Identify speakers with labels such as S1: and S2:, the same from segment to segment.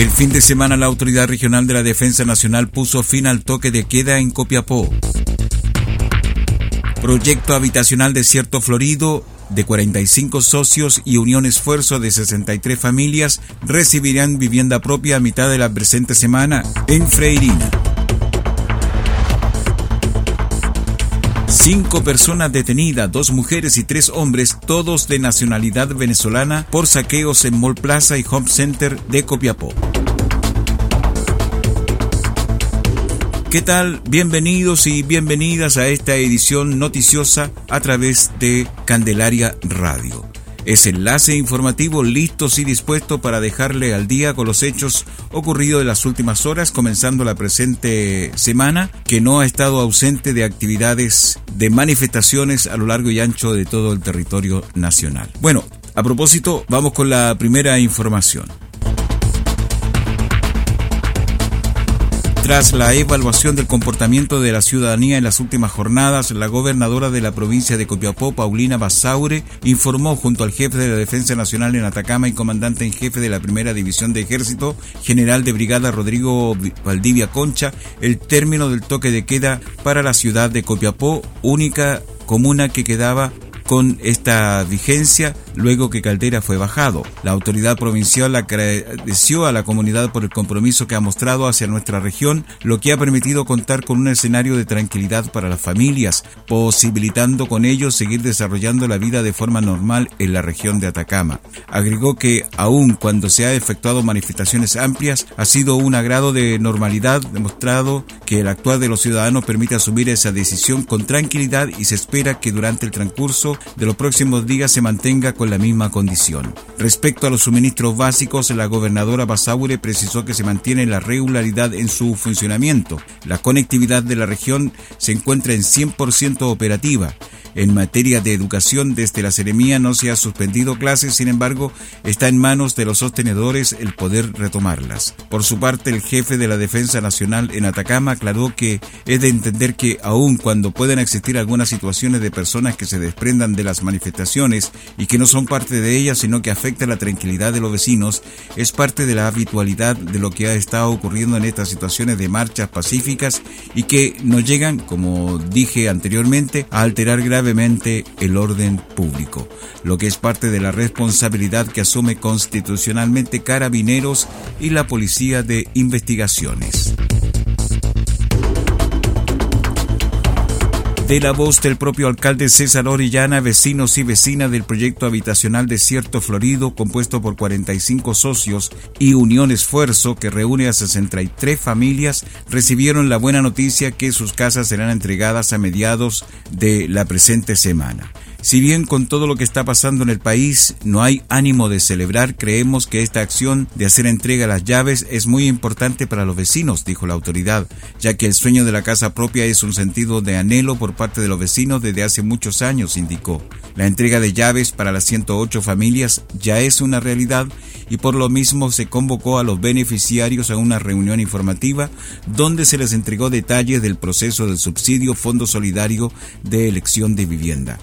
S1: El fin de semana la Autoridad Regional de la Defensa Nacional puso fin al toque de queda en Copiapó. Proyecto habitacional Desierto Florido de 45 socios y Unión Esfuerzo de 63 familias recibirán vivienda propia a mitad de la presente semana en Freirina. Cinco personas detenidas, dos mujeres y tres hombres, todos de nacionalidad venezolana, por saqueos en Mall Plaza y Home Center de Copiapó. ¿Qué tal? Bienvenidos y bienvenidas a esta edición noticiosa a través de Candelaria Radio. Es enlace informativo listos y dispuesto para dejarle al día con los hechos ocurridos en las últimas horas, comenzando la presente semana, que no ha estado ausente de actividades de manifestaciones a lo largo y ancho de todo el territorio nacional. Bueno, a propósito, vamos con la primera información. Tras la evaluación del comportamiento de la ciudadanía en las últimas jornadas, la gobernadora de la provincia de Copiapó, Paulina Basaure, informó junto al jefe de la Defensa Nacional en Atacama y comandante en jefe de la Primera División de Ejército, general de brigada Rodrigo Valdivia Concha, el término del toque de queda para la ciudad de Copiapó, única comuna que quedaba con esta vigencia luego que Caldera fue bajado. La autoridad provincial agradeció a la comunidad por el compromiso que ha mostrado hacia nuestra región, lo que ha permitido contar con un escenario de tranquilidad para las familias, posibilitando con ello seguir desarrollando la vida de forma normal en la región de Atacama. Agregó que aun cuando se ha efectuado manifestaciones amplias, ha sido un agrado de normalidad demostrado que el actuar de los ciudadanos permite asumir esa decisión con tranquilidad y se espera que durante el transcurso de los próximos días se mantenga con la misma condición. Respecto a los suministros básicos, la gobernadora Basaure precisó que se mantiene la regularidad en su funcionamiento. La conectividad de la región se encuentra en 100% operativa. En materia de educación, desde la Seremía no se ha suspendido clases, sin embargo, está en manos de los sostenedores el poder retomarlas. Por su parte, el jefe de la Defensa Nacional en Atacama aclaró que es de entender que aun cuando puedan existir algunas situaciones de personas que se desprendan de las manifestaciones y que no son parte de ellas, sino que afectan la tranquilidad de los vecinos, es parte de la habitualidad de lo que ha estado ocurriendo en estas situaciones de marchas pacíficas y que no llegan, como dije anteriormente, a alterar el orden público, lo que es parte de la responsabilidad que asume constitucionalmente Carabineros y la Policía de Investigaciones. De la voz del propio alcalde César Orellana, vecinos y vecinas del proyecto habitacional Desierto Florido, compuesto por 45 socios y Unión Esfuerzo, que reúne a 63 familias, recibieron la buena noticia que sus casas serán entregadas a mediados de la presente semana. Si bien con todo lo que está pasando en el país no hay ánimo de celebrar, creemos que esta acción de hacer entrega a las llaves es muy importante para los vecinos, dijo la autoridad, ya que el sueño de la casa propia es un sentido de anhelo por parte de los vecinos desde hace muchos años, indicó. La entrega de llaves para las 108 familias ya es una realidad y por lo mismo se convocó a los beneficiarios a una reunión informativa donde se les entregó detalles del proceso del subsidio Fondo Solidario de Elección de Vivienda.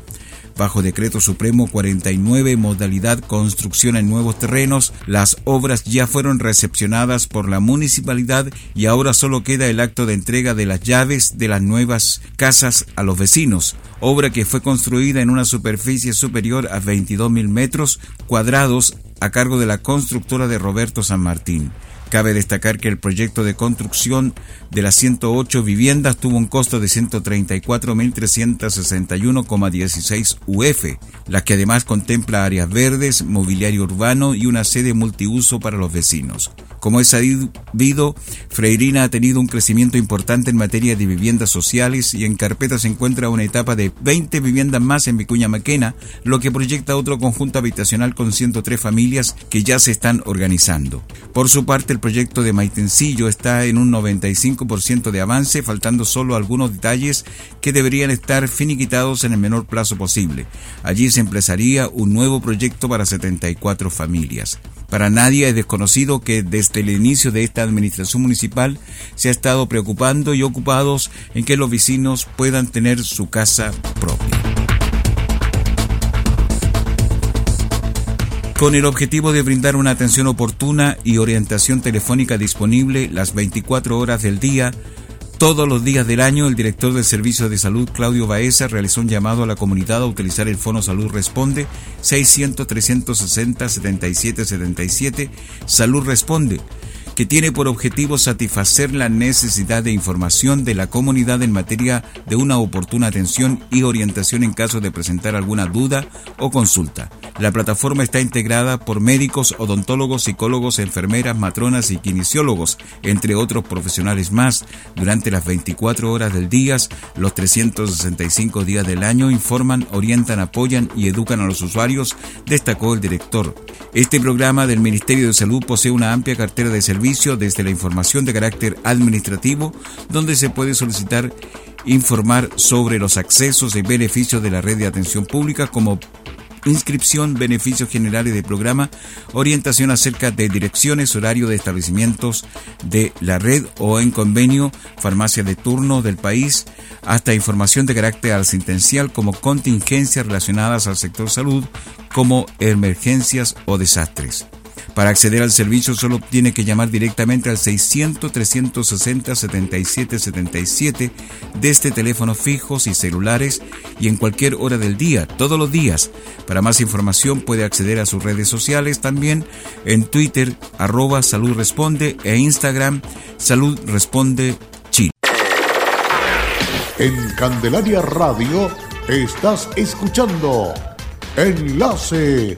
S1: Bajo decreto supremo 49, modalidad construcción en nuevos terrenos, las obras ya fueron recepcionadas por la municipalidad y ahora solo queda el acto de entrega de las llaves de las nuevas casas a los vecinos, obra que fue construida en una superficie superior a 22.000 metros cuadrados a cargo de la constructora de Roberto San Martín. Cabe destacar que el proyecto de construcción de las 108 viviendas tuvo un costo de 134.361,16 UF, la que además contempla áreas verdes, mobiliario urbano y una sede multiuso para los vecinos. Como es sabido, Freirina ha tenido un crecimiento importante en materia de viviendas sociales y en carpeta se encuentra una etapa de 20 viviendas más en Vicuña Maquena, lo que proyecta otro conjunto habitacional con 103 familias que ya se están organizando. Por su parte, el proyecto de Maitencillo está en un 95% de avance, faltando solo algunos detalles que deberían estar finiquitados en el menor plazo posible. Allí se empezaría un nuevo proyecto para 74 familias. Para nadie es desconocido que desde el inicio de esta administración municipal se ha estado preocupando y ocupados en que los vecinos puedan tener su casa propia. Con el objetivo de brindar una atención oportuna y orientación telefónica disponible las 24 horas del día, todos los días del año, el director del Servicio de Salud, Claudio Baeza, realizó un llamado a la comunidad a utilizar el Fono Salud Responde 600-360-7777. Salud Responde que tiene por objetivo satisfacer la necesidad de información de la comunidad en materia de una oportuna atención y orientación en caso de presentar alguna duda o consulta. La plataforma está integrada por médicos, odontólogos, psicólogos, enfermeras, matronas y kinesiólogos, entre otros profesionales más. Durante las 24 horas del día, los 365 días del año informan, orientan, apoyan y educan a los usuarios, destacó el director. Este programa del Ministerio de Salud posee una amplia cartera de servicios desde la información de carácter administrativo, donde se puede solicitar informar sobre los accesos y beneficios de la red de atención pública como inscripción, beneficios generales de programa, orientación acerca de direcciones, horario de establecimientos de la red o en convenio, farmacia de turno del país, hasta información de carácter asistencial como contingencias relacionadas al sector salud, como emergencias o desastres. Para acceder al servicio solo tiene que llamar directamente al 600-360-7777 desde teléfonos fijos y celulares y en cualquier hora del día, todos los días. Para más información puede acceder a sus redes sociales también en Twitter arroba Salud e Instagram Salud Responde Chile.
S2: En Candelaria Radio estás escuchando Enlace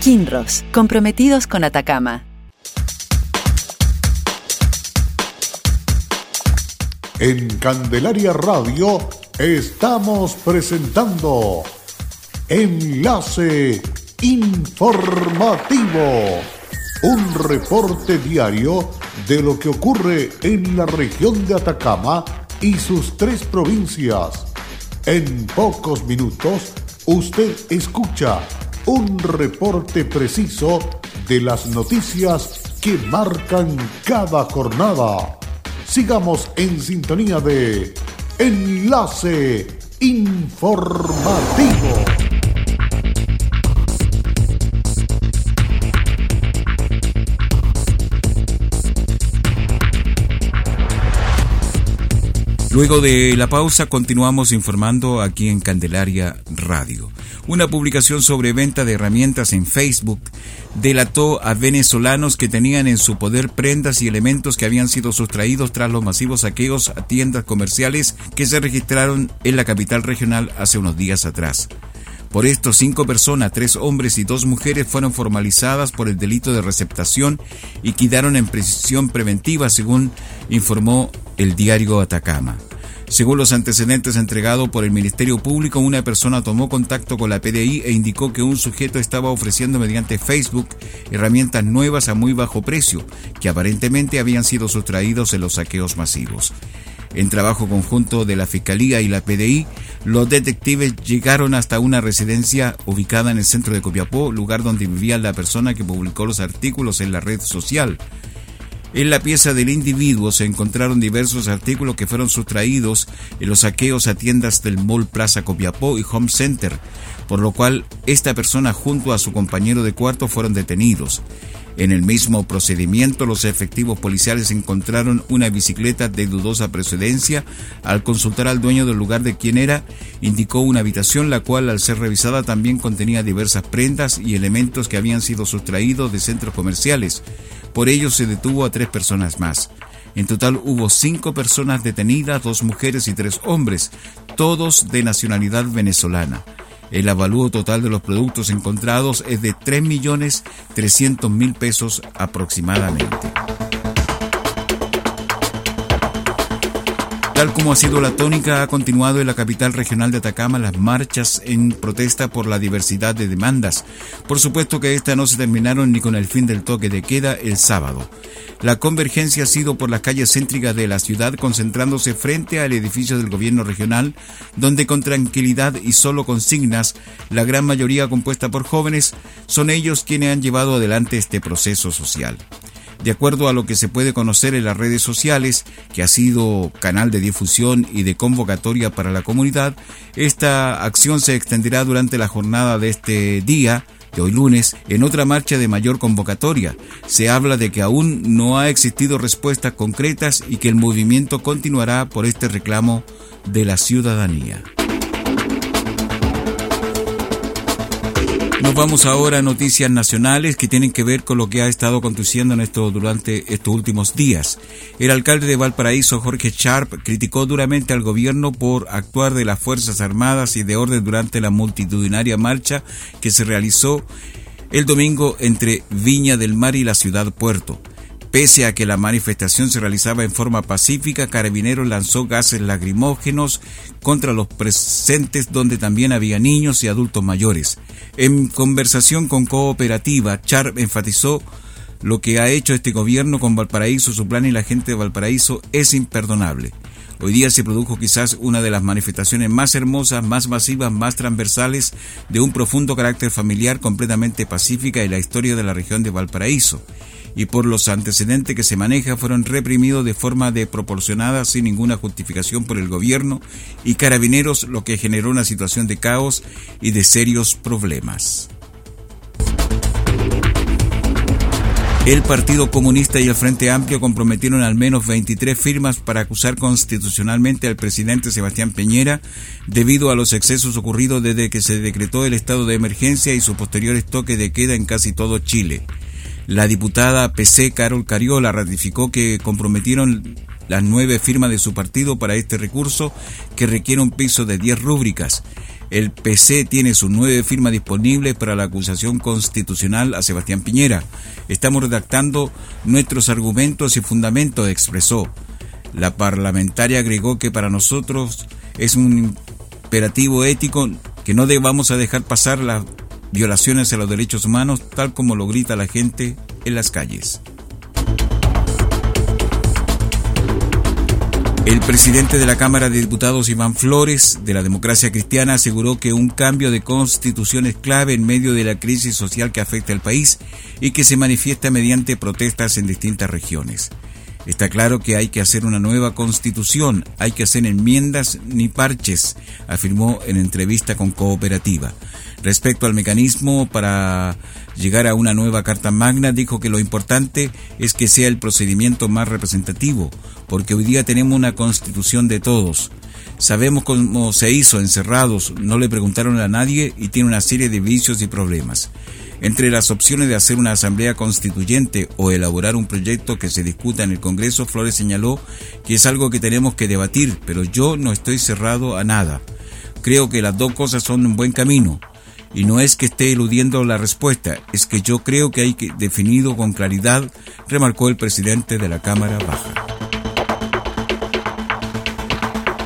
S3: Kinross, comprometidos con Atacama.
S2: En Candelaria Radio estamos presentando Enlace Informativo, un reporte diario de lo que ocurre en la región de Atacama y sus tres provincias. En pocos minutos usted escucha un reporte preciso de las noticias que marcan cada jornada. Sigamos en sintonía de Enlace Informativo.
S1: Luego de la pausa continuamos informando aquí en Candelaria Radio. Una publicación sobre venta de herramientas en Facebook delató a venezolanos que tenían en su poder prendas y elementos que habían sido sustraídos tras los masivos saqueos a tiendas comerciales que se registraron en la capital regional hace unos días atrás. Por esto, cinco personas, tres hombres y dos mujeres fueron formalizadas por el delito de receptación y quedaron en prisión preventiva, según informó el diario Atacama. Según los antecedentes entregados por el Ministerio Público, una persona tomó contacto con la PDI e indicó que un sujeto estaba ofreciendo mediante Facebook herramientas nuevas a muy bajo precio, que aparentemente habían sido sustraídos en los saqueos masivos. En trabajo conjunto de la Fiscalía y la PDI, los detectives llegaron hasta una residencia ubicada en el centro de Copiapó, lugar donde vivía la persona que publicó los artículos en la red social. En la pieza del individuo se encontraron diversos artículos que fueron sustraídos en los saqueos a tiendas del Mall Plaza Copiapó y Home Center, por lo cual esta persona junto a su compañero de cuarto fueron detenidos. En el mismo procedimiento, los efectivos policiales encontraron una bicicleta de dudosa procedencia. Al consultar al dueño del lugar de quien era, indicó una habitación la cual al ser revisada también contenía diversas prendas y elementos que habían sido sustraídos de centros comerciales. Por ello se detuvo a tres personas más. En total hubo cinco personas detenidas, dos mujeres y tres hombres, todos de nacionalidad venezolana. El avalúo total de los productos encontrados es de 3.300.000 pesos aproximadamente. Tal como ha sido la tónica, ha continuado en la capital regional de Atacama las marchas en protesta por la diversidad de demandas. Por supuesto que estas no se terminaron ni con el fin del toque de queda el sábado. La convergencia ha sido por las calles céntricas de la ciudad, concentrándose frente al edificio del gobierno regional, donde con tranquilidad y solo consignas, la gran mayoría compuesta por jóvenes, son ellos quienes han llevado adelante este proceso social. De acuerdo a lo que se puede conocer en las redes sociales, que ha sido canal de difusión y de convocatoria para la comunidad, esta acción se extenderá durante la jornada de este día, de hoy lunes, en otra marcha de mayor convocatoria. Se habla de que aún no ha existido respuestas concretas y que el movimiento continuará por este reclamo de la ciudadanía. Nos vamos ahora a noticias nacionales que tienen que ver con lo que ha estado aconteciendo en esto durante estos últimos días. El alcalde de Valparaíso, Jorge Sharp, criticó duramente al gobierno por actuar de las Fuerzas Armadas y de orden durante la multitudinaria marcha que se realizó el domingo entre Viña del Mar y la ciudad Puerto. Pese a que la manifestación se realizaba en forma pacífica, Carabineros lanzó gases lacrimógenos contra los presentes donde también había niños y adultos mayores. En conversación con Cooperativa, Char enfatizó lo que ha hecho este gobierno con Valparaíso, su plan y la gente de Valparaíso es imperdonable. Hoy día se produjo quizás una de las manifestaciones más hermosas, más masivas, más transversales de un profundo carácter familiar completamente pacífica en la historia de la región de Valparaíso y por los antecedentes que se maneja fueron reprimidos de forma desproporcionada sin ninguna justificación por el gobierno y carabineros, lo que generó una situación de caos y de serios problemas. El Partido Comunista y el Frente Amplio comprometieron al menos 23 firmas para acusar constitucionalmente al presidente Sebastián Peñera debido a los excesos ocurridos desde que se decretó el estado de emergencia y su posterior toque de queda en casi todo Chile. La diputada PC Carol Cariola ratificó que comprometieron las nueve firmas de su partido para este recurso que requiere un piso de 10 rúbricas. El PC tiene sus nueve firmas disponibles para la acusación constitucional a Sebastián Piñera. Estamos redactando nuestros argumentos y fundamentos, expresó. La parlamentaria agregó que para nosotros es un imperativo ético que no debamos a dejar pasar la violaciones a los derechos humanos tal como lo grita la gente en las calles. El presidente de la Cámara de Diputados, Iván Flores, de la democracia cristiana, aseguró que un cambio de constitución es clave en medio de la crisis social que afecta al país y que se manifiesta mediante protestas en distintas regiones. Está claro que hay que hacer una nueva constitución, hay que hacer enmiendas ni parches, afirmó en entrevista con Cooperativa. Respecto al mecanismo para llegar a una nueva Carta Magna, dijo que lo importante es que sea el procedimiento más representativo, porque hoy día tenemos una constitución de todos. Sabemos cómo se hizo, encerrados, no le preguntaron a nadie y tiene una serie de vicios y problemas. Entre las opciones de hacer una asamblea constituyente o elaborar un proyecto que se discuta en el Congreso, Flores señaló que es algo que tenemos que debatir, pero yo no estoy cerrado a nada. Creo que las dos cosas son un buen camino. Y no es que esté eludiendo la respuesta, es que yo creo que hay que definido con claridad, remarcó el presidente de la Cámara Baja.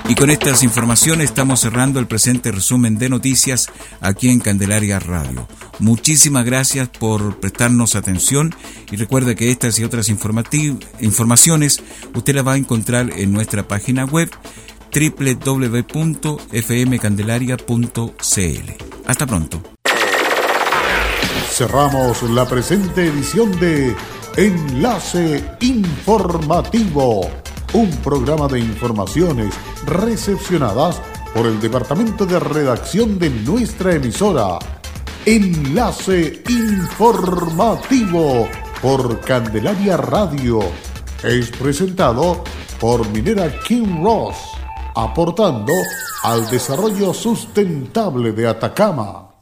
S1: Y con estas informaciones estamos cerrando el presente resumen de noticias aquí en Candelaria Radio. Muchísimas gracias por prestarnos atención y recuerde que estas y otras informaciones usted las va a encontrar en nuestra página web www.fmcandelaria.cl. Hasta pronto.
S2: Cerramos la presente edición de Enlace Informativo, un programa de informaciones recepcionadas por el Departamento de Redacción de nuestra emisora. Enlace Informativo por Candelaria Radio. Es presentado por Minera King Ross aportando al desarrollo sustentable de Atacama.